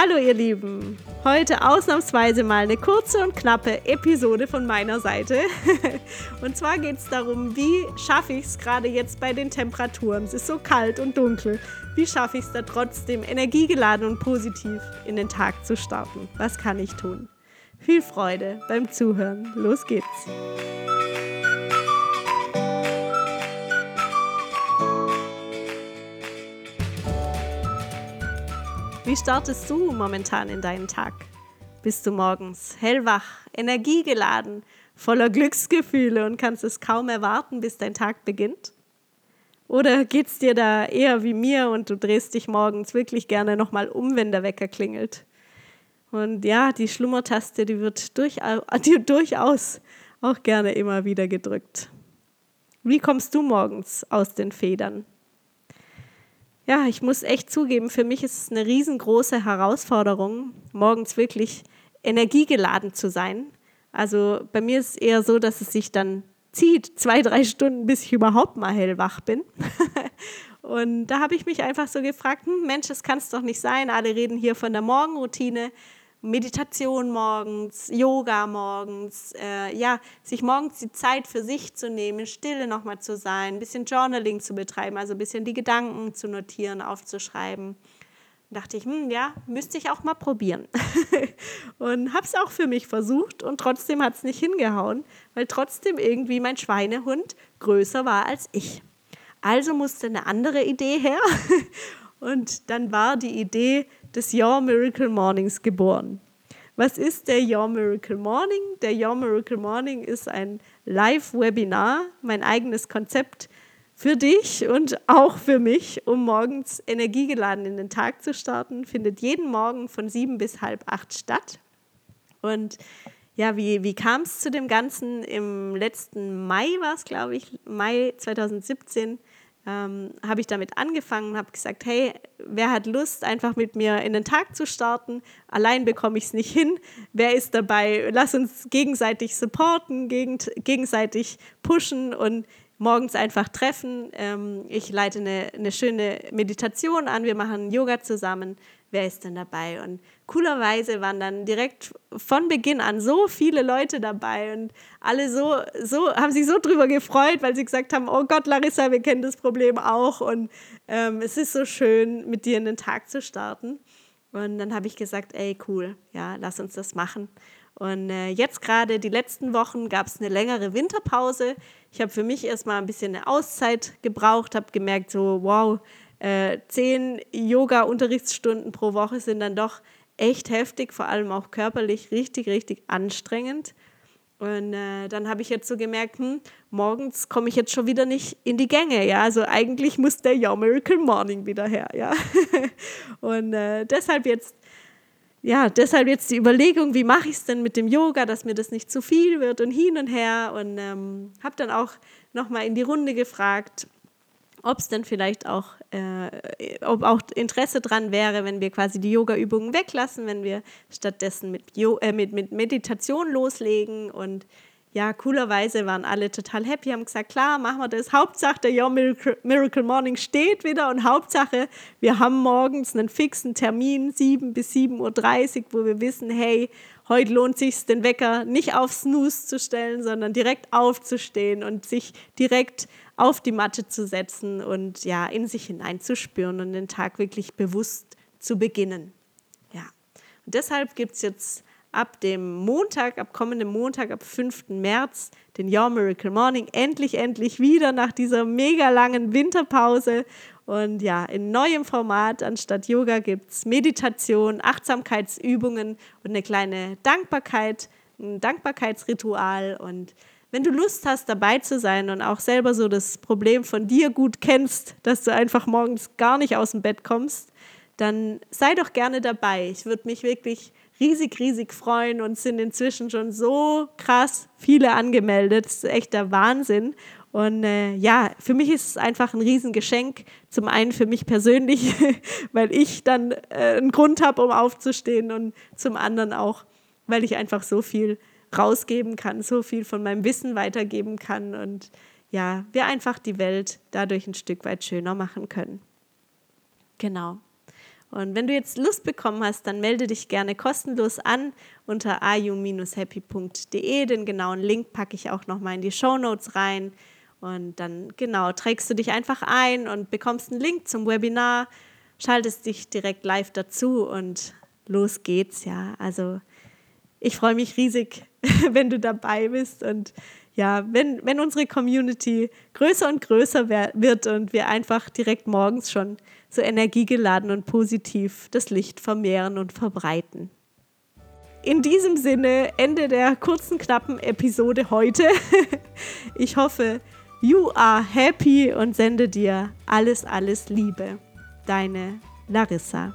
Hallo ihr Lieben, heute ausnahmsweise mal eine kurze und knappe Episode von meiner Seite. und zwar geht es darum, wie schaffe ich es gerade jetzt bei den Temperaturen. Es ist so kalt und dunkel. Wie schaffe ich es da trotzdem energiegeladen und positiv in den Tag zu starten? Was kann ich tun? Viel Freude beim Zuhören. Los geht's. Wie startest du momentan in deinen Tag? Bist du morgens hellwach, energiegeladen, voller Glücksgefühle und kannst es kaum erwarten, bis dein Tag beginnt? Oder geht's dir da eher wie mir und du drehst dich morgens wirklich gerne nochmal um, wenn der Wecker klingelt? Und ja, die Schlummertaste, die wird durchaus, die durchaus auch gerne immer wieder gedrückt. Wie kommst du morgens aus den Federn? Ja, ich muss echt zugeben, für mich ist es eine riesengroße Herausforderung, morgens wirklich energiegeladen zu sein. Also bei mir ist es eher so, dass es sich dann zieht, zwei, drei Stunden, bis ich überhaupt mal hellwach bin. Und da habe ich mich einfach so gefragt, hm, Mensch, das kann es doch nicht sein. Alle reden hier von der Morgenroutine. Meditation morgens, Yoga morgens, äh, ja, sich morgens die Zeit für sich zu nehmen, Stille nochmal zu sein, ein bisschen Journaling zu betreiben, also ein bisschen die Gedanken zu notieren, aufzuschreiben. Da dachte ich, hm, ja, müsste ich auch mal probieren. und habe es auch für mich versucht und trotzdem hat es nicht hingehauen, weil trotzdem irgendwie mein Schweinehund größer war als ich. Also musste eine andere Idee her. und dann war die Idee, des Your Miracle Mornings geboren. Was ist der Your Miracle Morning? Der Your Miracle Morning ist ein Live-Webinar, mein eigenes Konzept für dich und auch für mich, um morgens energiegeladen in den Tag zu starten. Findet jeden Morgen von sieben bis halb acht statt. Und ja, wie, wie kam es zu dem Ganzen? Im letzten Mai war es, glaube ich, Mai 2017 ähm, habe ich damit angefangen, habe gesagt, hey, wer hat Lust, einfach mit mir in den Tag zu starten? Allein bekomme ich es nicht hin. Wer ist dabei? Lass uns gegenseitig supporten, gegenseitig pushen und morgens einfach treffen. Ähm, ich leite eine, eine schöne Meditation an, wir machen Yoga zusammen wer ist denn dabei? Und coolerweise waren dann direkt von Beginn an so viele Leute dabei und alle so, so haben sich so drüber gefreut, weil sie gesagt haben, oh Gott, Larissa, wir kennen das Problem auch und ähm, es ist so schön, mit dir in den Tag zu starten. Und dann habe ich gesagt, ey, cool, ja, lass uns das machen. Und äh, jetzt gerade die letzten Wochen gab es eine längere Winterpause. Ich habe für mich erstmal ein bisschen eine Auszeit gebraucht, habe gemerkt, so, wow, äh, zehn Yoga-Unterrichtsstunden pro Woche sind dann doch echt heftig, vor allem auch körperlich richtig, richtig anstrengend. Und äh, dann habe ich jetzt so gemerkt, hm, morgens komme ich jetzt schon wieder nicht in die Gänge, ja. Also eigentlich muss der Your Miracle Morning wieder her, ja. und äh, deshalb jetzt, ja, deshalb jetzt die Überlegung, wie mache ich es denn mit dem Yoga, dass mir das nicht zu viel wird und hin und her. Und ähm, habe dann auch nochmal in die Runde gefragt, ob es denn vielleicht auch, äh, ob auch Interesse dran wäre, wenn wir quasi die Yoga-Übungen weglassen, wenn wir stattdessen mit, jo äh, mit, mit Meditation loslegen. Und ja, coolerweise waren alle total happy, haben gesagt, klar, machen wir das. Hauptsache, der Your Miracle, Miracle Morning steht wieder und Hauptsache, wir haben morgens einen fixen Termin, 7 bis 7.30 Uhr, wo wir wissen, hey, heute lohnt sich den Wecker nicht auf Snooze zu stellen, sondern direkt aufzustehen und sich direkt auf die Matte zu setzen und ja, in sich hineinzuspüren und den Tag wirklich bewusst zu beginnen. Ja. Und deshalb gibt es jetzt ab dem Montag, ab kommendem Montag, ab 5. März, den Your Miracle Morning, endlich, endlich wieder nach dieser mega langen Winterpause. Und ja, in neuem Format, anstatt Yoga gibt es Meditation, Achtsamkeitsübungen und eine kleine Dankbarkeit, ein Dankbarkeitsritual und wenn du Lust hast, dabei zu sein und auch selber so das Problem von dir gut kennst, dass du einfach morgens gar nicht aus dem Bett kommst, dann sei doch gerne dabei. Ich würde mich wirklich riesig, riesig freuen und sind inzwischen schon so krass viele angemeldet. Das ist echt der Wahnsinn. Und äh, ja, für mich ist es einfach ein Riesengeschenk. Zum einen für mich persönlich, weil ich dann äh, einen Grund habe, um aufzustehen und zum anderen auch, weil ich einfach so viel rausgeben kann, so viel von meinem Wissen weitergeben kann und ja, wir einfach die Welt dadurch ein Stück weit schöner machen können. Genau. Und wenn du jetzt Lust bekommen hast, dann melde dich gerne kostenlos an unter ayu-happy.de. Den genauen Link packe ich auch nochmal in die Show Notes rein. Und dann, genau, trägst du dich einfach ein und bekommst einen Link zum Webinar, schaltest dich direkt live dazu und los geht's, ja. Also ich freue mich riesig, wenn du dabei bist und ja, wenn, wenn unsere Community größer und größer wird und wir einfach direkt morgens schon so energiegeladen und positiv das Licht vermehren und verbreiten. In diesem Sinne, Ende der kurzen, knappen Episode heute. Ich hoffe, you are happy und sende dir alles, alles Liebe. Deine Larissa.